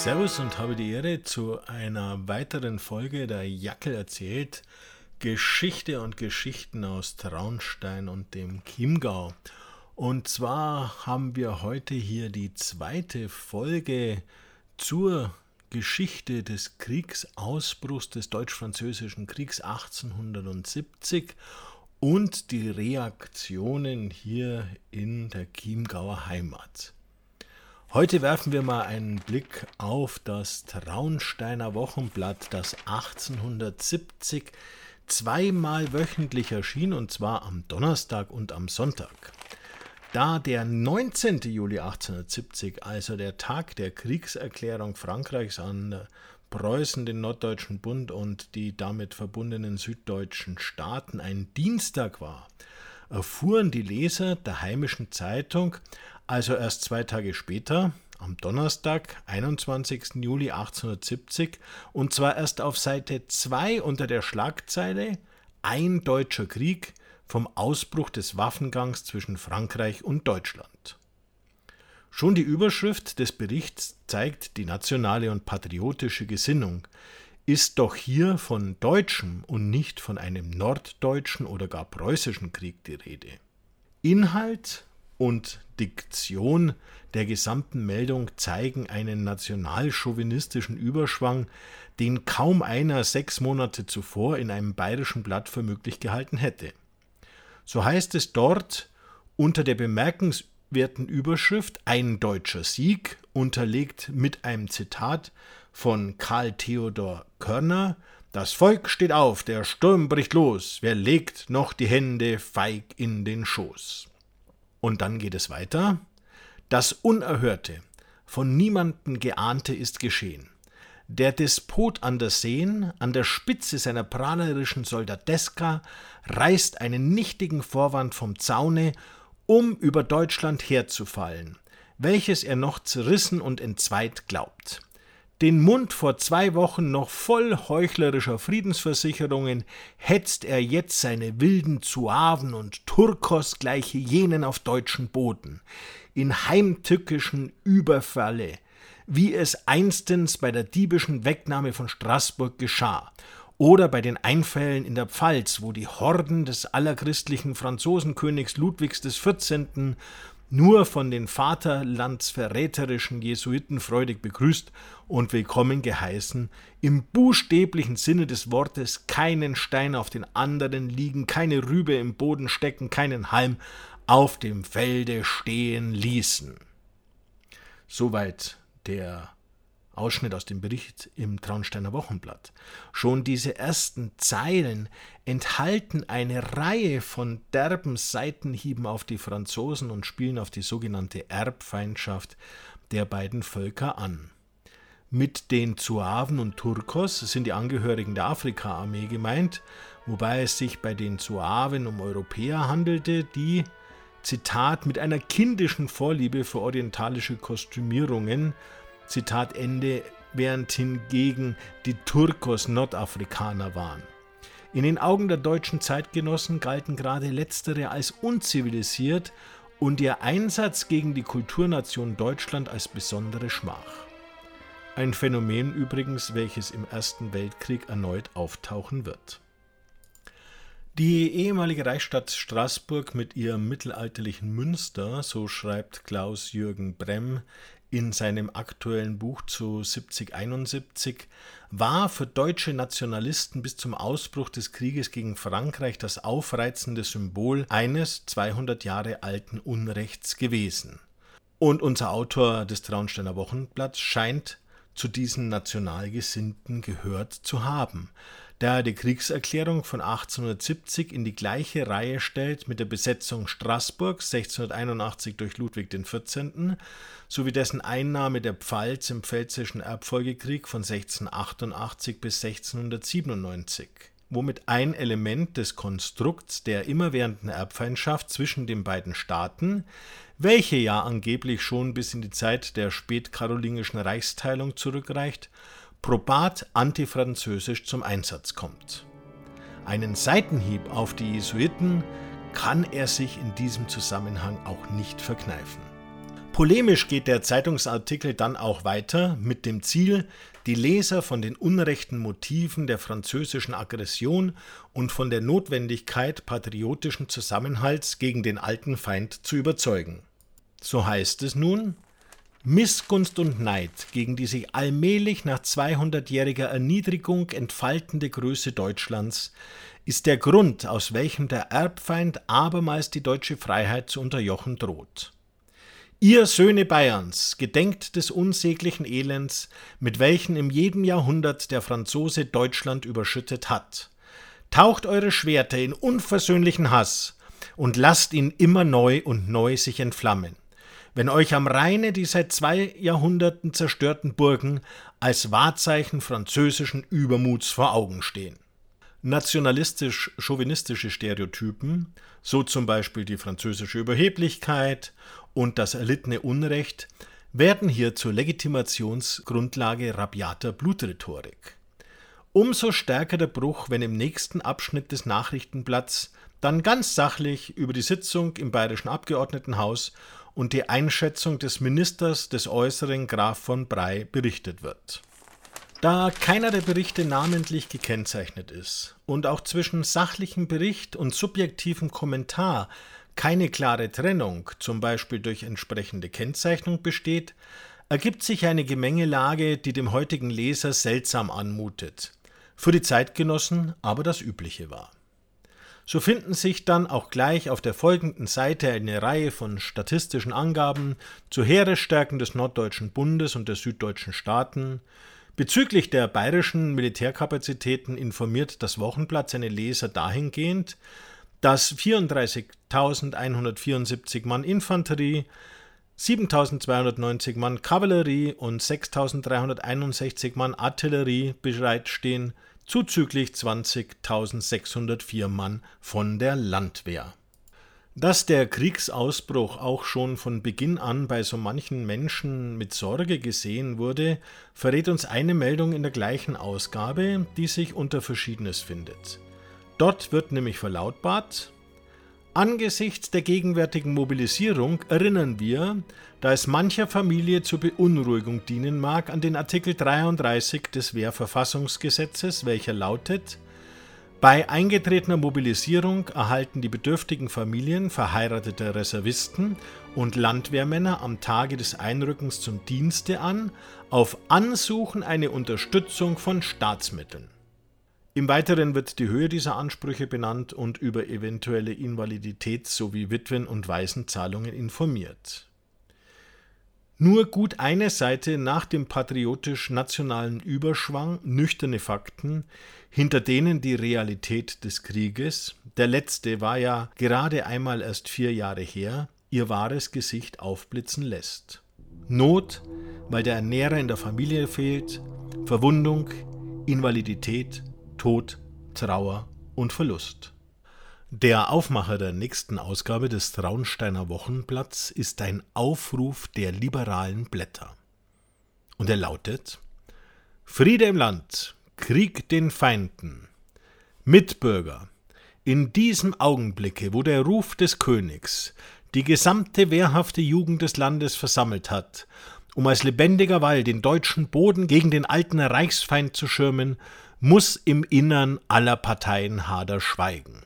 Servus und habe die Ehre, zu einer weiteren Folge der Jackel erzählt. Geschichte und Geschichten aus Traunstein und dem Chiemgau. Und zwar haben wir heute hier die zweite Folge zur Geschichte des Kriegsausbruchs des Deutsch-Französischen Kriegs 1870 und die Reaktionen hier in der Chiemgauer Heimat. Heute werfen wir mal einen Blick auf das Traunsteiner Wochenblatt, das 1870 zweimal wöchentlich erschien, und zwar am Donnerstag und am Sonntag. Da der 19. Juli 1870, also der Tag der Kriegserklärung Frankreichs an Preußen, den Norddeutschen Bund und die damit verbundenen süddeutschen Staaten ein Dienstag war, erfuhren die Leser der heimischen Zeitung also erst zwei Tage später, am Donnerstag, 21. Juli 1870, und zwar erst auf Seite 2 unter der Schlagzeile Ein deutscher Krieg vom Ausbruch des Waffengangs zwischen Frankreich und Deutschland. Schon die Überschrift des Berichts zeigt die nationale und patriotische Gesinnung, ist doch hier von deutschem und nicht von einem norddeutschen oder gar preußischen Krieg die Rede. Inhalt und Diktion der gesamten Meldung zeigen einen nationalchauvinistischen Überschwang, den kaum einer sechs Monate zuvor in einem bayerischen Blatt für möglich gehalten hätte. So heißt es dort unter der bemerkenswerten Überschrift Ein deutscher Sieg, unterlegt mit einem Zitat von Karl Theodor Körner Das Volk steht auf, der Sturm bricht los, wer legt noch die Hände feig in den Schoß? Und dann geht es weiter. Das Unerhörte, von niemanden geahnte ist geschehen. Der Despot an der Seen, an der Spitze seiner prahlerischen Soldateska, reißt einen nichtigen Vorwand vom Zaune, um über Deutschland herzufallen, welches er noch zerrissen und entzweit glaubt den Mund vor zwei Wochen noch voll heuchlerischer Friedensversicherungen, hetzt er jetzt seine wilden Zuaven und Turkos gleiche jenen auf deutschen Boden, in heimtückischen Überfalle, wie es einstens bei der diebischen Wegnahme von Straßburg geschah, oder bei den Einfällen in der Pfalz, wo die Horden des allerchristlichen Franzosenkönigs Ludwigs XIV nur von den vaterlandsverräterischen Jesuiten freudig begrüßt und willkommen geheißen, im buchstäblichen Sinne des Wortes keinen Stein auf den anderen liegen, keine Rübe im Boden stecken, keinen Halm auf dem Felde stehen ließen. Soweit der Ausschnitt aus dem Bericht im Traunsteiner Wochenblatt. Schon diese ersten Zeilen enthalten eine Reihe von derben Seitenhieben auf die Franzosen und spielen auf die sogenannte Erbfeindschaft der beiden Völker an. Mit den Zuaven und Turkos sind die Angehörigen der Afrikaarmee gemeint, wobei es sich bei den Zuaven um Europäer handelte, die, Zitat, mit einer kindischen Vorliebe für orientalische Kostümierungen Zitat Ende, während hingegen die Turkos Nordafrikaner waren. In den Augen der deutschen Zeitgenossen galten gerade letztere als unzivilisiert und ihr Einsatz gegen die Kulturnation Deutschland als besondere Schmach. Ein Phänomen übrigens, welches im Ersten Weltkrieg erneut auftauchen wird. Die ehemalige Reichsstadt Straßburg mit ihrem mittelalterlichen Münster, so schreibt Klaus Jürgen Bremm in seinem aktuellen Buch zu 7071 war für deutsche Nationalisten bis zum Ausbruch des Krieges gegen Frankreich das aufreizende Symbol eines 200 Jahre alten Unrechts gewesen. Und unser Autor des Traunsteiner Wochenblatts scheint zu diesen Nationalgesinnten gehört zu haben da er die Kriegserklärung von 1870 in die gleiche Reihe stellt mit der Besetzung Straßburgs 1681 durch Ludwig XIV. sowie dessen Einnahme der Pfalz im Pfälzischen Erbfolgekrieg von 1688 bis 1697 womit ein Element des Konstrukts der immerwährenden Erbfeindschaft zwischen den beiden Staaten, welche ja angeblich schon bis in die Zeit der spätkarolingischen Reichsteilung zurückreicht, probat antifranzösisch zum Einsatz kommt. Einen Seitenhieb auf die Jesuiten kann er sich in diesem Zusammenhang auch nicht verkneifen. Polemisch geht der Zeitungsartikel dann auch weiter mit dem Ziel, die Leser von den unrechten Motiven der französischen Aggression und von der Notwendigkeit patriotischen Zusammenhalts gegen den alten Feind zu überzeugen. So heißt es nun, Missgunst und Neid gegen die sich allmählich nach 200-jähriger Erniedrigung entfaltende Größe Deutschlands ist der Grund, aus welchem der Erbfeind abermals die deutsche Freiheit zu unterjochen droht. Ihr Söhne Bayerns, gedenkt des unsäglichen Elends, mit welchen im jedem Jahrhundert der Franzose Deutschland überschüttet hat. Taucht eure Schwerter in unversöhnlichen Hass und lasst ihn immer neu und neu sich entflammen. Wenn euch am Rheine die seit zwei Jahrhunderten zerstörten Burgen als Wahrzeichen französischen Übermuts vor Augen stehen nationalistisch-chauvinistische Stereotypen, so zum Beispiel die französische Überheblichkeit und das erlittene Unrecht, werden hier zur Legitimationsgrundlage rabiater Blutrhetorik. Umso stärker der Bruch, wenn im nächsten Abschnitt des Nachrichtenblatts dann ganz sachlich über die Sitzung im Bayerischen Abgeordnetenhaus und die Einschätzung des Ministers des Äußeren Graf von Brey berichtet wird. Da keiner der Berichte namentlich gekennzeichnet ist und auch zwischen sachlichem Bericht und subjektivem Kommentar keine klare Trennung, zum Beispiel durch entsprechende Kennzeichnung, besteht, ergibt sich eine Gemengelage, die dem heutigen Leser seltsam anmutet, für die Zeitgenossen aber das Übliche war. So finden sich dann auch gleich auf der folgenden Seite eine Reihe von statistischen Angaben zu Heeresstärken des Norddeutschen Bundes und der süddeutschen Staaten, Bezüglich der bayerischen Militärkapazitäten informiert das Wochenblatt seine Leser dahingehend, dass 34.174 Mann Infanterie, 7.290 Mann Kavallerie und 6.361 Mann Artillerie bereitstehen, zuzüglich 20.604 Mann von der Landwehr. Dass der Kriegsausbruch auch schon von Beginn an bei so manchen Menschen mit Sorge gesehen wurde, verrät uns eine Meldung in der gleichen Ausgabe, die sich unter Verschiedenes findet. Dort wird nämlich verlautbart, Angesichts der gegenwärtigen Mobilisierung erinnern wir, da es mancher Familie zur Beunruhigung dienen mag, an den Artikel 33 des Wehrverfassungsgesetzes, welcher lautet, bei eingetretener Mobilisierung erhalten die bedürftigen Familien verheirateter Reservisten und Landwehrmänner am Tage des Einrückens zum Dienste an, auf Ansuchen eine Unterstützung von Staatsmitteln. Im Weiteren wird die Höhe dieser Ansprüche benannt und über eventuelle Invaliditäts- sowie Witwen- und Waisenzahlungen informiert. Nur gut eine Seite nach dem patriotisch-nationalen Überschwang nüchterne Fakten, hinter denen die Realität des Krieges, der letzte war ja gerade einmal erst vier Jahre her, ihr wahres Gesicht aufblitzen lässt. Not, weil der Ernährer in der Familie fehlt, Verwundung, Invalidität, Tod, Trauer und Verlust. Der Aufmacher der nächsten Ausgabe des Traunsteiner Wochenblatts ist ein Aufruf der liberalen Blätter. Und er lautet Friede im Land, Krieg den Feinden. Mitbürger, in diesem Augenblicke, wo der Ruf des Königs die gesamte wehrhafte Jugend des Landes versammelt hat, um als lebendiger Wall den deutschen Boden gegen den alten Reichsfeind zu schirmen, muss im Innern aller Parteien Hader schweigen.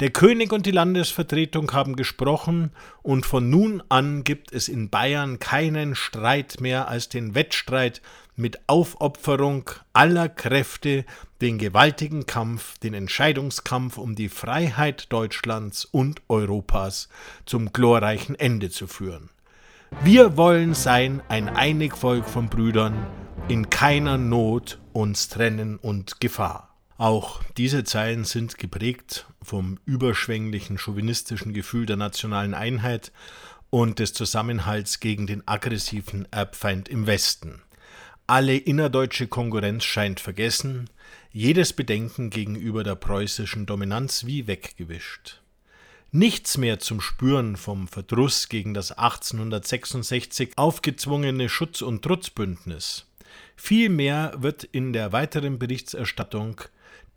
Der König und die Landesvertretung haben gesprochen, und von nun an gibt es in Bayern keinen Streit mehr als den Wettstreit mit Aufopferung aller Kräfte den gewaltigen Kampf, den Entscheidungskampf um die Freiheit Deutschlands und Europas zum glorreichen Ende zu führen. Wir wollen sein ein einig Volk von Brüdern, in keiner Not uns trennen und Gefahr. Auch diese Zeilen sind geprägt vom überschwänglichen chauvinistischen Gefühl der nationalen Einheit und des Zusammenhalts gegen den aggressiven Erbfeind im Westen. Alle innerdeutsche Konkurrenz scheint vergessen, jedes Bedenken gegenüber der preußischen Dominanz wie weggewischt. Nichts mehr zum Spüren vom Verdruss gegen das 1866 aufgezwungene Schutz- und Trutzbündnis. Vielmehr wird in der weiteren Berichterstattung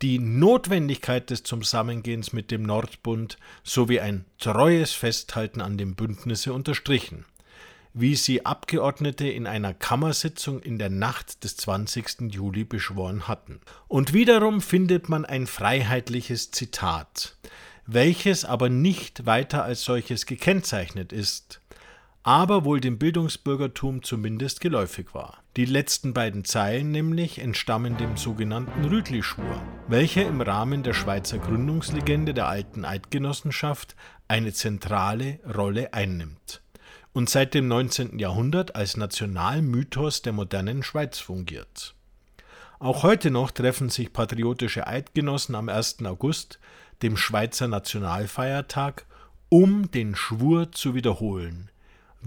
die Notwendigkeit des Zusammengehens mit dem Nordbund sowie ein treues Festhalten an dem Bündnisse unterstrichen. wie sie Abgeordnete in einer Kammersitzung in der Nacht des 20. Juli beschworen hatten. Und wiederum findet man ein freiheitliches Zitat, welches aber nicht weiter als solches gekennzeichnet ist, aber wohl dem Bildungsbürgertum zumindest geläufig war. Die letzten beiden Zeilen nämlich entstammen dem sogenannten Rütli-Schwur, welcher im Rahmen der Schweizer Gründungslegende der alten Eidgenossenschaft eine zentrale Rolle einnimmt und seit dem 19. Jahrhundert als Nationalmythos der modernen Schweiz fungiert. Auch heute noch treffen sich patriotische Eidgenossen am 1. August, dem Schweizer Nationalfeiertag, um den Schwur zu wiederholen.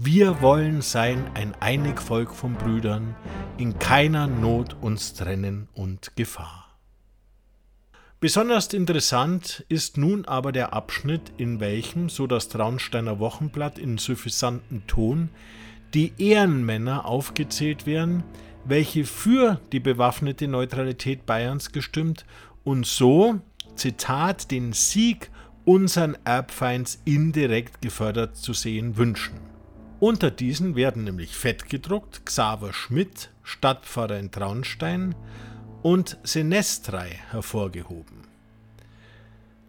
Wir wollen sein ein einig Volk von Brüdern, in keiner Not uns trennen und Gefahr. Besonders interessant ist nun aber der Abschnitt, in welchem, so das Traunsteiner Wochenblatt in suffisantem Ton, die Ehrenmänner aufgezählt werden, welche für die bewaffnete Neutralität Bayerns gestimmt und so, Zitat, den Sieg unseren Erbfeinds indirekt gefördert zu sehen wünschen. Unter diesen werden nämlich fett gedruckt Xaver Schmidt, Stadtpfarrer in Traunstein, und Senestrei hervorgehoben.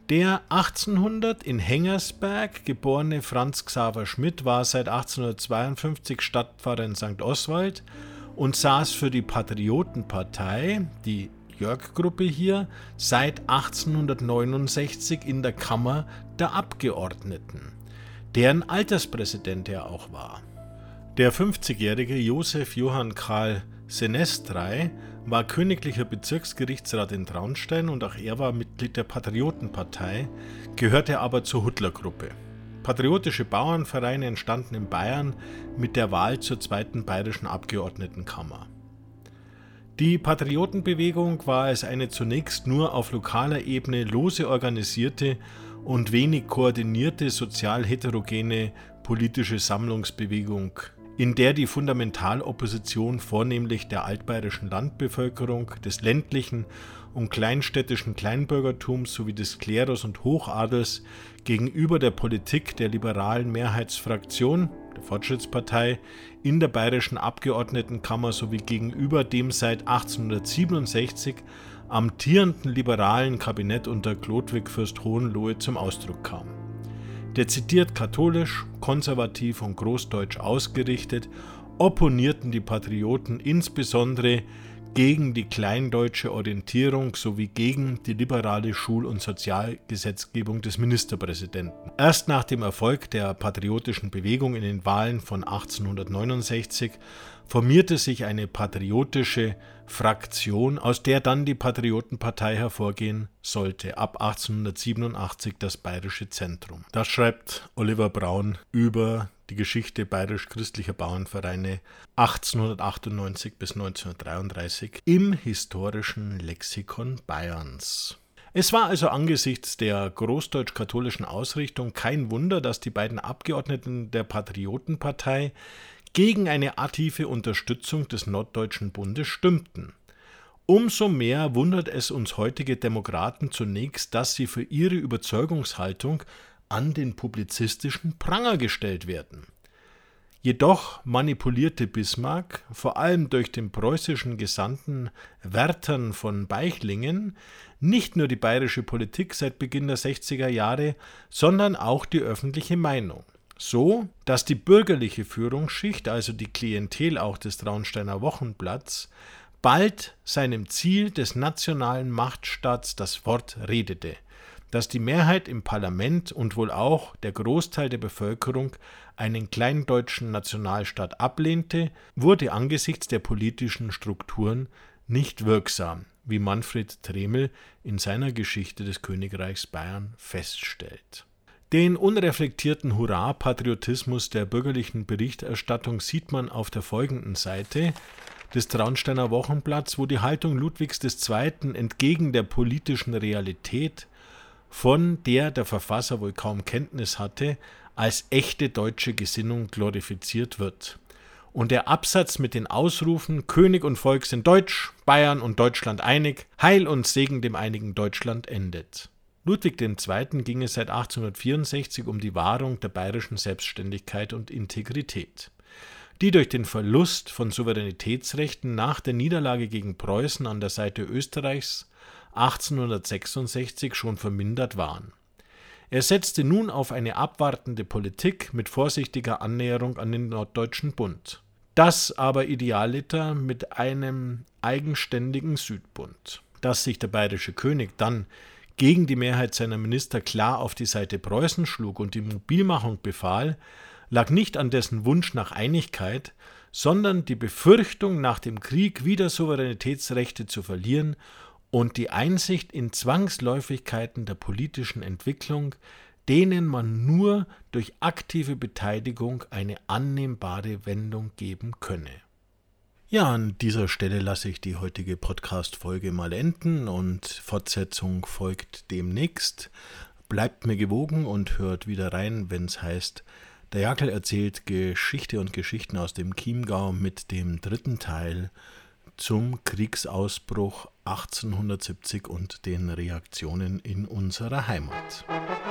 Der 1800 in Hengersberg geborene Franz Xaver Schmidt war seit 1852 Stadtpfarrer in St. Oswald und saß für die Patriotenpartei, die Jörg-Gruppe hier, seit 1869 in der Kammer der Abgeordneten, deren Alterspräsident er auch war. Der 50-jährige Josef Johann Karl Senestrei war königlicher Bezirksgerichtsrat in Traunstein und auch er war Mitglied der Patriotenpartei, gehörte aber zur Huttler-Gruppe. Patriotische Bauernvereine entstanden in Bayern mit der Wahl zur zweiten bayerischen Abgeordnetenkammer. Die Patriotenbewegung war als eine zunächst nur auf lokaler Ebene lose organisierte und wenig koordinierte sozial heterogene politische Sammlungsbewegung in der die Fundamentalopposition vornehmlich der altbayerischen Landbevölkerung, des ländlichen und kleinstädtischen Kleinbürgertums sowie des Klerus und Hochadels gegenüber der Politik der liberalen Mehrheitsfraktion, der Fortschrittspartei, in der bayerischen Abgeordnetenkammer sowie gegenüber dem seit 1867 amtierenden liberalen Kabinett unter Chlodwig Fürst Hohenlohe zum Ausdruck kam. Dezidiert katholisch, konservativ und großdeutsch ausgerichtet, opponierten die Patrioten insbesondere gegen die kleindeutsche Orientierung sowie gegen die liberale Schul- und Sozialgesetzgebung des Ministerpräsidenten. Erst nach dem Erfolg der patriotischen Bewegung in den Wahlen von 1869 formierte sich eine patriotische Fraktion, aus der dann die Patriotenpartei hervorgehen sollte, ab 1887 das Bayerische Zentrum. Das schreibt Oliver Braun über die Geschichte bayerisch-christlicher Bauernvereine 1898 bis 1933 im historischen Lexikon Bayerns. Es war also angesichts der großdeutsch-katholischen Ausrichtung kein Wunder, dass die beiden Abgeordneten der Patriotenpartei gegen eine aktive Unterstützung des Norddeutschen Bundes stimmten. Umso mehr wundert es uns heutige Demokraten zunächst, dass sie für ihre Überzeugungshaltung an den publizistischen Pranger gestellt werden. Jedoch manipulierte Bismarck, vor allem durch den preußischen Gesandten Wertern von Beichlingen, nicht nur die bayerische Politik seit Beginn der 60er Jahre, sondern auch die öffentliche Meinung. So, dass die bürgerliche Führungsschicht, also die Klientel auch des Traunsteiner Wochenblatts, bald seinem Ziel des nationalen Machtstaats das Wort redete – dass die Mehrheit im Parlament und wohl auch der Großteil der Bevölkerung einen kleindeutschen Nationalstaat ablehnte, wurde angesichts der politischen Strukturen nicht wirksam, wie Manfred Tremel in seiner Geschichte des Königreichs Bayern feststellt. Den unreflektierten Hurra-Patriotismus der bürgerlichen Berichterstattung sieht man auf der folgenden Seite des Traunsteiner Wochenblatts, wo die Haltung Ludwigs II. entgegen der politischen Realität von der der Verfasser wohl kaum Kenntnis hatte, als echte deutsche Gesinnung glorifiziert wird. Und der Absatz mit den Ausrufen König und Volk sind Deutsch, Bayern und Deutschland einig, Heil und Segen dem einigen Deutschland endet. Ludwig II. ging es seit 1864 um die Wahrung der bayerischen Selbstständigkeit und Integrität. die durch den Verlust von Souveränitätsrechten nach der Niederlage gegen Preußen an der Seite Österreichs 1866 schon vermindert waren. Er setzte nun auf eine abwartende Politik mit vorsichtiger Annäherung an den Norddeutschen Bund. Das aber Idealiter mit einem eigenständigen Südbund. Dass sich der bayerische König dann gegen die Mehrheit seiner Minister klar auf die Seite Preußen schlug und die Mobilmachung befahl, lag nicht an dessen Wunsch nach Einigkeit, sondern die Befürchtung, nach dem Krieg wieder Souveränitätsrechte zu verlieren und die Einsicht in Zwangsläufigkeiten der politischen Entwicklung, denen man nur durch aktive Beteiligung eine annehmbare Wendung geben könne. Ja, an dieser Stelle lasse ich die heutige Podcast-Folge mal enden und Fortsetzung folgt demnächst. Bleibt mir gewogen und hört wieder rein, wenn es heißt, der Jackel erzählt Geschichte und Geschichten aus dem Chiemgau mit dem dritten Teil zum Kriegsausbruch 1870 und den Reaktionen in unserer Heimat. Musik